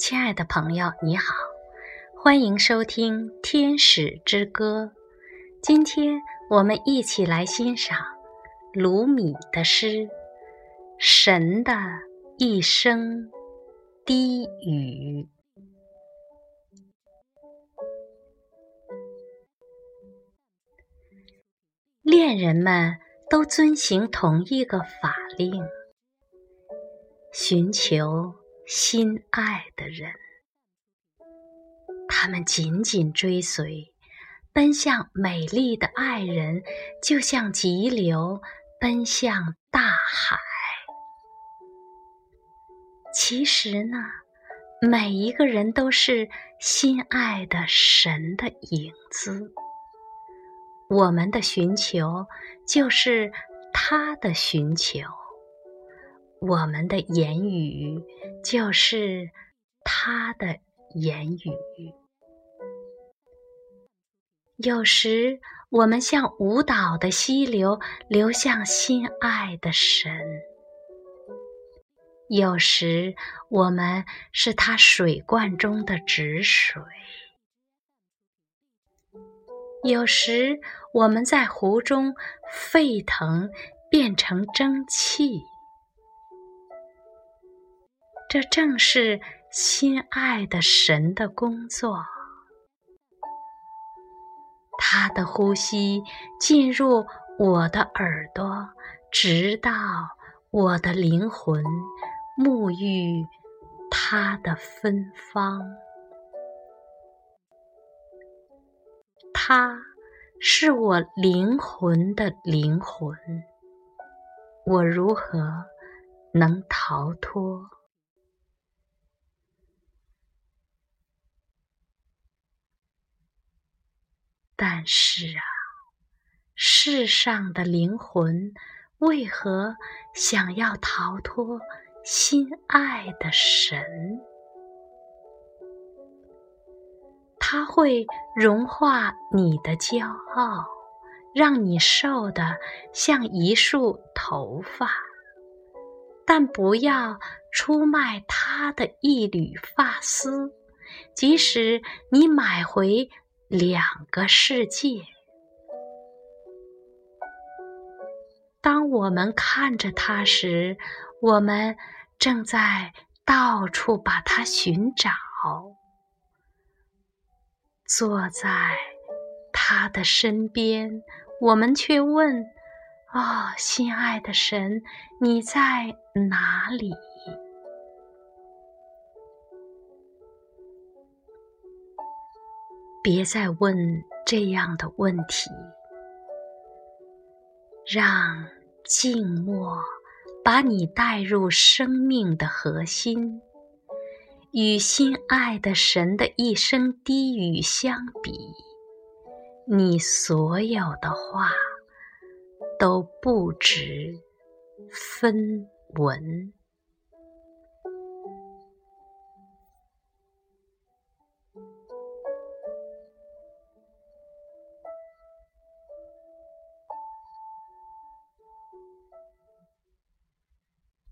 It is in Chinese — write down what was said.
亲爱的朋友，你好，欢迎收听《天使之歌》。今天我们一起来欣赏鲁米的诗《神的一声低语》。恋人们都遵行同一个法令，寻求。心爱的人，他们紧紧追随，奔向美丽的爱人，就像急流奔向大海。其实呢，每一个人都是心爱的神的影子。我们的寻求，就是他的寻求。我们的言语就是他的言语。有时我们像舞蹈的溪流流向心爱的神；有时我们是他水罐中的止水；有时我们在湖中沸腾，变成蒸汽。这正是心爱的神的工作。他的呼吸进入我的耳朵，直到我的灵魂沐浴他的芬芳。他是我灵魂的灵魂，我如何能逃脱？但是啊，世上的灵魂为何想要逃脱心爱的神？他会融化你的骄傲，让你瘦的像一束头发，但不要出卖他的一缕发丝，即使你买回。两个世界。当我们看着它时，我们正在到处把它寻找。坐在他的身边，我们却问：“哦，心爱的神，你在哪里？”别再问这样的问题，让静默把你带入生命的核心。与心爱的神的一声低语相比，你所有的话都不值分文。